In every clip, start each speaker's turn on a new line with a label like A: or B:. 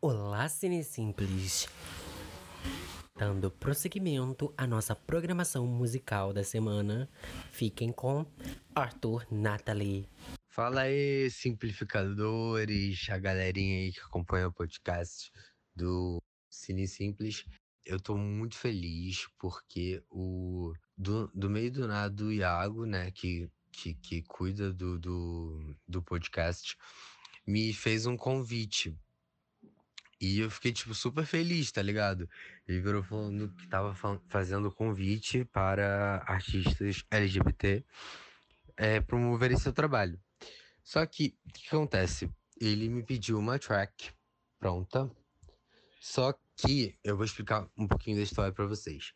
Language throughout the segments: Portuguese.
A: Olá, Cine Simples! Dando prosseguimento à nossa programação musical da semana, fiquem com Arthur Natalie.
B: Fala aí, simplificadores, a galerinha aí que acompanha o podcast do Cine Simples. Eu tô muito feliz porque o do, do meio do nada o Iago, né, que, que, que cuida do, do, do podcast, me fez um convite e eu fiquei, tipo, super feliz, tá ligado? Ele virou falando que tava fazendo convite para artistas LGBT é, promoverem seu trabalho. Só que, o que acontece? Ele me pediu uma track pronta, só que eu vou explicar um pouquinho da história para vocês.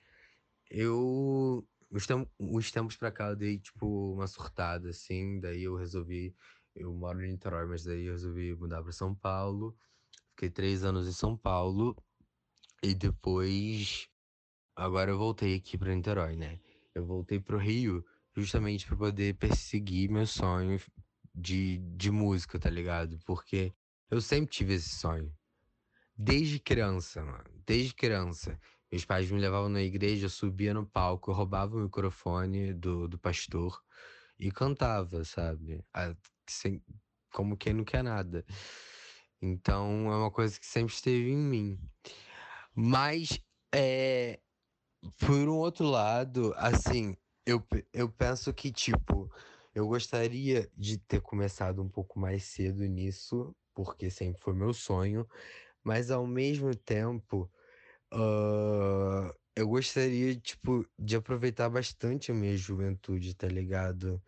B: Eu, os, tem os tempos pra cá, eu dei, tipo, uma surtada, assim, daí eu resolvi. Eu moro em Niterói, mas daí eu resolvi mudar para São Paulo. Fiquei três anos em São Paulo e depois. Agora eu voltei aqui para Niterói, né? Eu voltei pro Rio justamente para poder perseguir meu sonho de, de música, tá ligado? Porque eu sempre tive esse sonho. Desde criança, mano. Desde criança. Meus pais me levavam na igreja, eu subia no palco, eu roubava o microfone do, do pastor e cantava, sabe? Sem, como quem não quer nada. Então é uma coisa que sempre esteve em mim. Mas, é, por um outro lado, assim, eu, eu penso que, tipo, eu gostaria de ter começado um pouco mais cedo nisso, porque sempre foi meu sonho, mas ao mesmo tempo, uh, eu gostaria, tipo, de aproveitar bastante a minha juventude, tá ligado?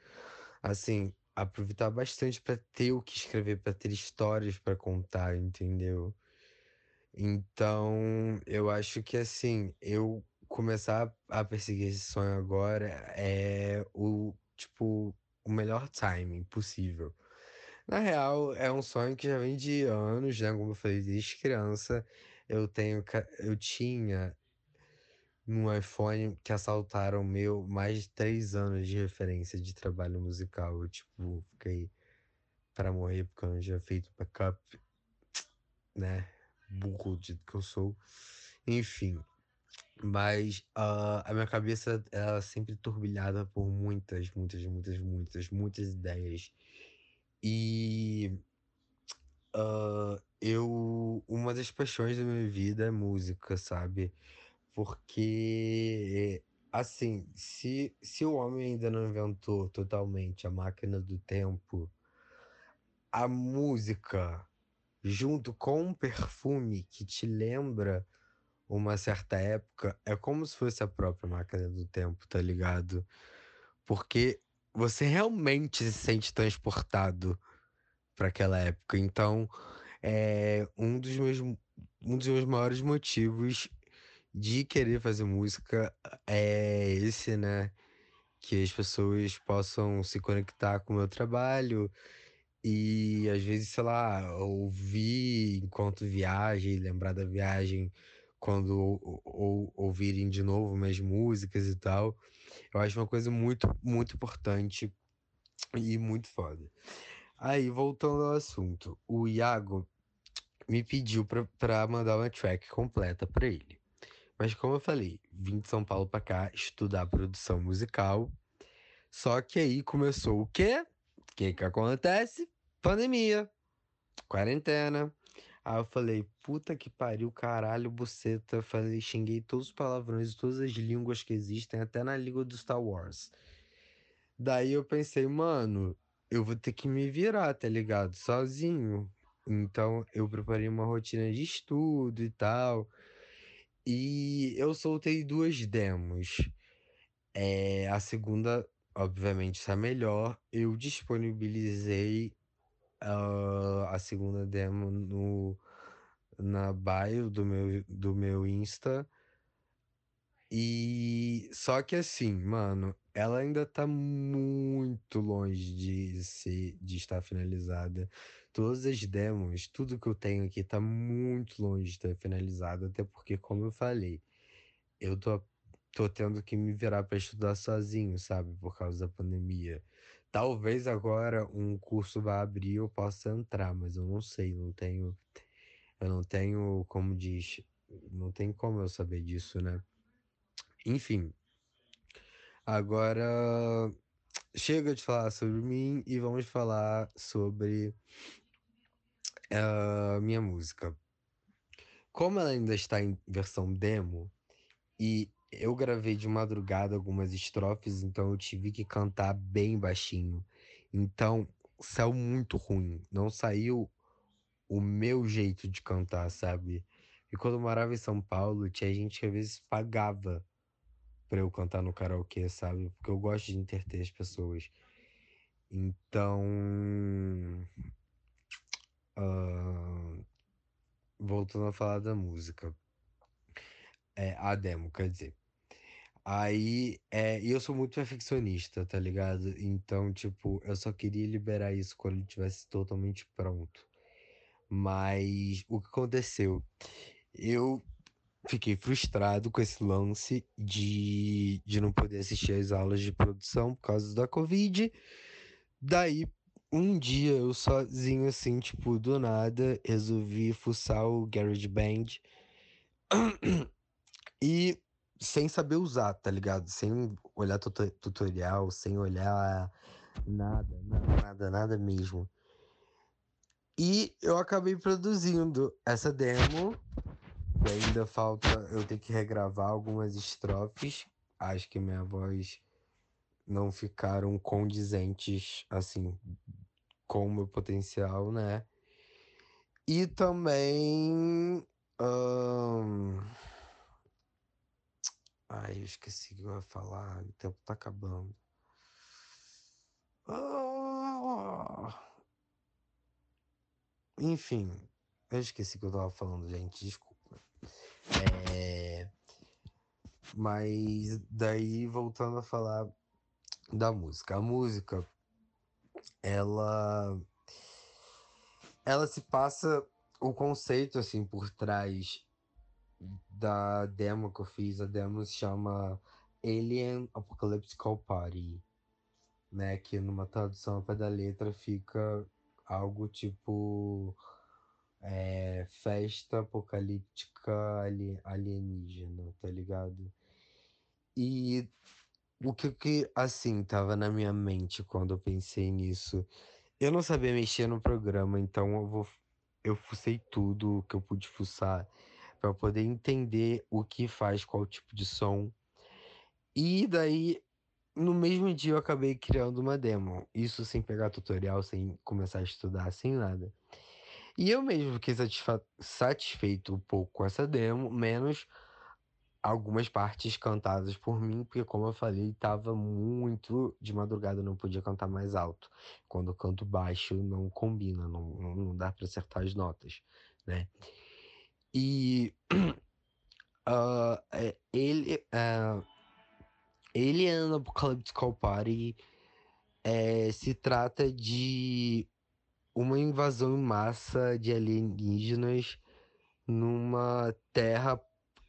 B: Assim, aproveitar bastante para ter o que escrever, para ter histórias para contar, entendeu? Então, eu acho que assim, eu começar a perseguir esse sonho agora é o tipo o melhor timing possível. Na real, é um sonho que já vem de anos, né? Como eu falei, desde criança, eu tenho, eu tinha no iPhone que assaltaram meu mais de três anos de referência de trabalho musical. Eu, tipo, fiquei para morrer porque eu não tinha feito backup, né? Burro do que eu sou. Enfim. Mas uh, a minha cabeça ela é sempre turbilhada por muitas, muitas, muitas, muitas, muitas ideias. E uh, eu. Uma das paixões da minha vida é música, sabe? Porque, assim, se, se o homem ainda não inventou totalmente a máquina do tempo, a música, junto com um perfume que te lembra uma certa época, é como se fosse a própria máquina do tempo, tá ligado? Porque você realmente se sente transportado para aquela época. Então, é um dos meus um dos meus maiores motivos de querer fazer música é esse, né? Que as pessoas possam se conectar com o meu trabalho e às vezes, sei lá, ouvir enquanto viagem, lembrar da viagem quando ou, ou, ouvirem de novo minhas músicas e tal. Eu acho uma coisa muito, muito importante e muito foda. Aí, voltando ao assunto, o Iago me pediu para mandar uma track completa para ele. Mas como eu falei, vim de São Paulo para cá estudar produção musical. Só que aí começou o quê? O que que acontece? Pandemia, quarentena. Aí eu falei, puta que pariu, caralho, buceta. Falei, xinguei todos os palavrões, todas as línguas que existem, até na língua do Star Wars. Daí eu pensei, mano, eu vou ter que me virar, tá ligado? Sozinho. Então eu preparei uma rotina de estudo e tal. E eu soltei duas demos. É, a segunda, obviamente, está melhor. Eu disponibilizei uh, a segunda demo no, na bio do meu, do meu Insta. E só que assim, mano, ela ainda tá muito longe de ser, de estar finalizada. Todas as demos, tudo que eu tenho aqui tá muito longe de estar finalizado, até porque, como eu falei, eu tô, tô tendo que me virar para estudar sozinho, sabe, por causa da pandemia. Talvez agora um curso vá abrir e eu possa entrar, mas eu não sei, não tenho Eu não tenho, como diz, não tem como eu saber disso, né? Enfim. Agora chega de falar sobre mim e vamos falar sobre a minha música. Como ela ainda está em versão demo e eu gravei de madrugada algumas estrofes, então eu tive que cantar bem baixinho. Então saiu muito ruim, não saiu o meu jeito de cantar, sabe? E quando eu morava em São Paulo, tinha gente que às vezes pagava pra eu cantar no karaokê, sabe? Porque eu gosto de entreter as pessoas. Então. Voltando a falar da música. É, a demo, quer dizer. Aí, é, eu sou muito perfeccionista, tá ligado? Então, tipo, eu só queria liberar isso quando ele tivesse totalmente pronto. Mas o que aconteceu? Eu fiquei frustrado com esse lance de, de não poder assistir às aulas de produção por causa da Covid. Daí, um dia eu sozinho, assim, tipo, do nada, resolvi fuçar o GarageBand e sem saber usar, tá ligado? Sem olhar tutorial, sem olhar nada, nada, nada, nada mesmo. E eu acabei produzindo essa demo. Ainda falta eu ter que regravar algumas estrofes. Acho que minha voz não ficaram condizentes assim com o meu potencial, né? E também. Um... Ai, eu esqueci o que eu ia falar. O tempo tá acabando. Ah... Enfim, eu esqueci que eu tava falando, gente, desculpa. É... Mas daí voltando a falar da música. A música, ela ela se passa o conceito assim por trás da demo que eu fiz. A demo se chama Alien Apocalyptical Party, né? Que numa tradução para da letra fica algo tipo é, festa apocalíptica alienígena, tá ligado? E o que, que assim tava na minha mente quando eu pensei nisso? Eu não sabia mexer no programa, então eu vou eu fucei tudo que eu pude fuçar para poder entender o que faz qual tipo de som. E daí no mesmo dia eu acabei criando uma demo. Isso sem pegar tutorial, sem começar a estudar, sem nada. E eu mesmo fiquei satisfeito um pouco com essa demo, menos algumas partes cantadas por mim, porque como eu falei, estava muito de madrugada, não podia cantar mais alto. Quando eu canto baixo, não combina, não, não dá para acertar as notas, né? E uh, ele, uh, Alien Apocalyptical Party é, se trata de uma invasão em massa de alienígenas numa terra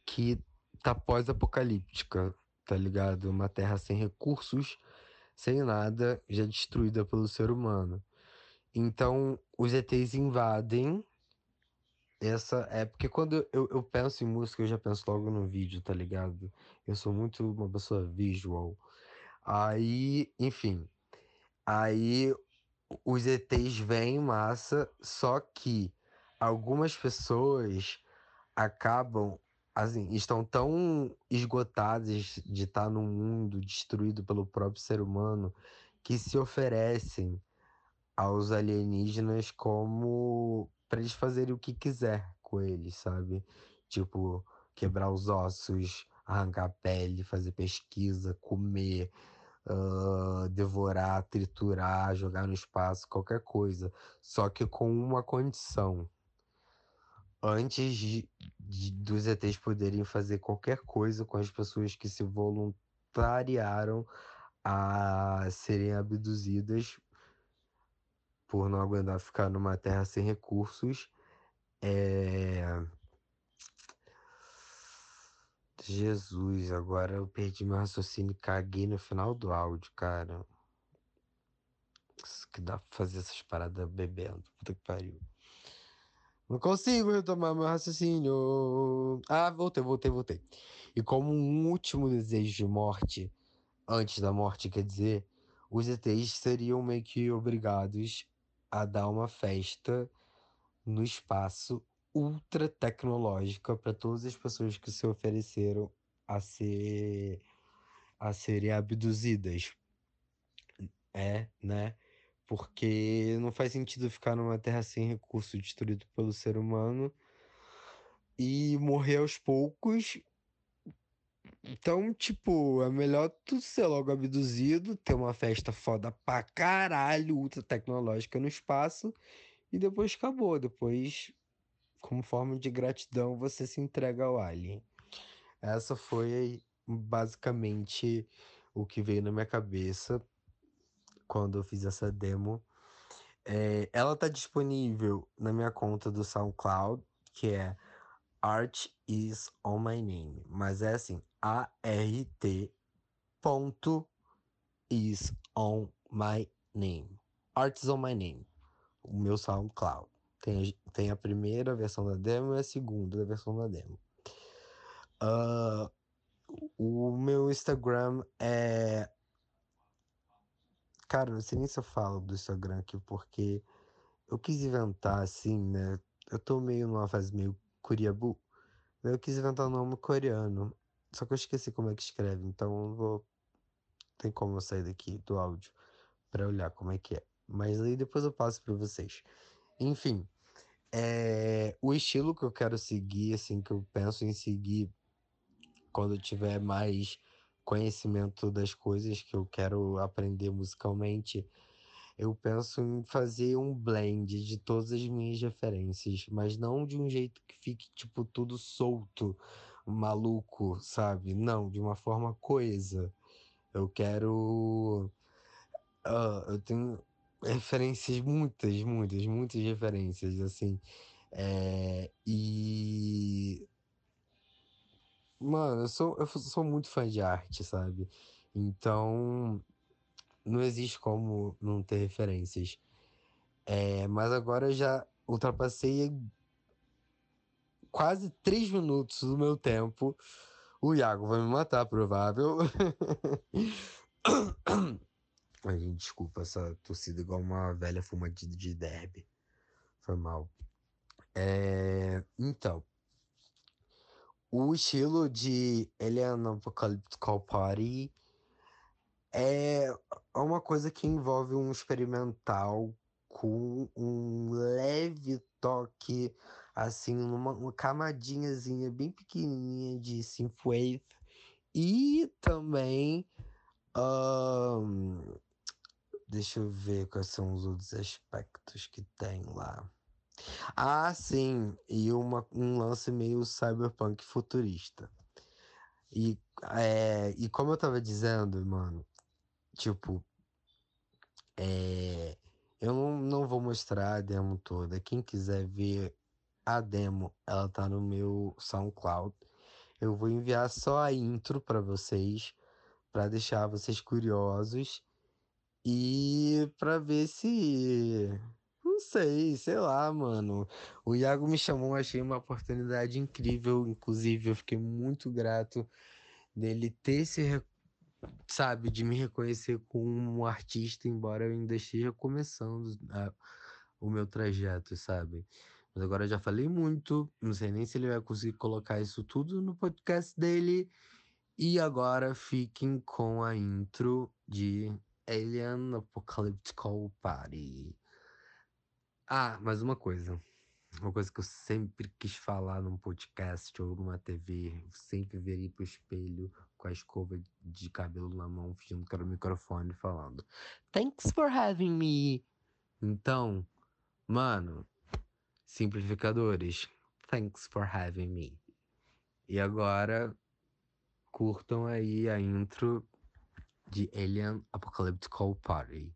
B: que tá pós-apocalíptica, tá ligado? Uma terra sem recursos, sem nada, já destruída pelo ser humano. Então, os ETs invadem essa é porque quando eu, eu penso em música, eu já penso logo no vídeo, tá ligado? Eu sou muito uma pessoa visual. Aí, enfim. Aí os ETs vêm em massa, só que algumas pessoas acabam, assim, estão tão esgotadas de estar num mundo destruído pelo próprio ser humano que se oferecem aos alienígenas como para eles fazerem o que quiser com eles, sabe? Tipo, quebrar os ossos, arrancar a pele, fazer pesquisa, comer, uh, devorar, triturar, jogar no espaço, qualquer coisa. Só que com uma condição. Antes de, de, dos ETs poderem fazer qualquer coisa com as pessoas que se voluntariaram a serem abduzidas por não aguentar ficar numa terra sem recursos. É... Jesus, agora eu perdi meu raciocínio e caguei no final do áudio, cara. Isso que dá pra fazer essas paradas bebendo. Puta que pariu. Não consigo retomar meu raciocínio. Ah, voltei, voltei, voltei. E como um último desejo de morte, antes da morte, quer dizer, os ETs seriam meio que obrigados a dar uma festa no espaço ultra tecnológica para todas as pessoas que se ofereceram a ser a serem abduzidas. É, né? Porque não faz sentido ficar numa terra sem recurso destruído pelo ser humano e morrer aos poucos. Então, tipo, é melhor tu ser logo abduzido, ter uma festa foda pra caralho, ultra tecnológica no espaço, e depois acabou. Depois, como forma de gratidão, você se entrega ao alien. Essa foi basicamente o que veio na minha cabeça quando eu fiz essa demo. É, ela tá disponível na minha conta do SoundCloud, que é Art is on my name. Mas é assim, A-R-T ponto is on my name. Art is on my name. O meu SoundCloud. Tem, tem a primeira versão da demo e a segunda versão da demo. Uh, o meu Instagram é Cara, não sei nem se eu falo do Instagram aqui, porque eu quis inventar assim, né? Eu tô meio numa fase meio curiabu. Eu quis inventar um nome coreano. Só que eu esqueci como é que escreve, então eu vou. Tem como eu sair daqui do áudio para olhar como é que é. Mas aí depois eu passo para vocês. Enfim, é... o estilo que eu quero seguir, assim, que eu penso em seguir quando eu tiver mais conhecimento das coisas que eu quero aprender musicalmente, eu penso em fazer um blend de todas as minhas referências, mas não de um jeito que fique, tipo, tudo solto, maluco, sabe? Não, de uma forma coesa. Eu quero. Uh, eu tenho referências, muitas, muitas, muitas referências, assim. É, e Mano, eu sou, eu sou muito fã de arte, sabe? Então, não existe como não ter referências. É, mas agora eu já ultrapassei quase três minutos do meu tempo. O Iago vai me matar, provável. Ai, gente, desculpa essa tossida igual uma velha fumadida de derby. Foi mal. É, então, o estilo de Alien Apocalyptical Party é uma coisa que envolve um experimental com um leve toque, assim, uma, uma camadinhazinha bem pequenininha de synthwave e também um, deixa eu ver quais são os outros aspectos que tem lá. Ah, sim, e uma, um lance meio cyberpunk futurista. E, é, e como eu tava dizendo, mano, tipo, é, eu não, não vou mostrar a demo toda. Quem quiser ver a demo, ela tá no meu SoundCloud. Eu vou enviar só a intro para vocês, para deixar vocês curiosos e para ver se não sei, sei lá, mano. O Iago me chamou, achei uma oportunidade incrível. Inclusive, eu fiquei muito grato dele ter esse, sabe, de me reconhecer como um artista, embora eu ainda esteja começando a, o meu trajeto, sabe? Mas agora eu já falei muito, não sei nem se ele vai conseguir colocar isso tudo no podcast dele. E agora fiquem com a intro de Alien Apocalyptical Party. Ah, mais uma coisa. Uma coisa que eu sempre quis falar num podcast ou numa TV, sempre virei pro espelho com a escova de cabelo na mão, fingindo que era o microfone falando: Thanks for having me. Então, mano, simplificadores, thanks for having me. E agora, curtam aí a intro de Alien Apocalyptical Party.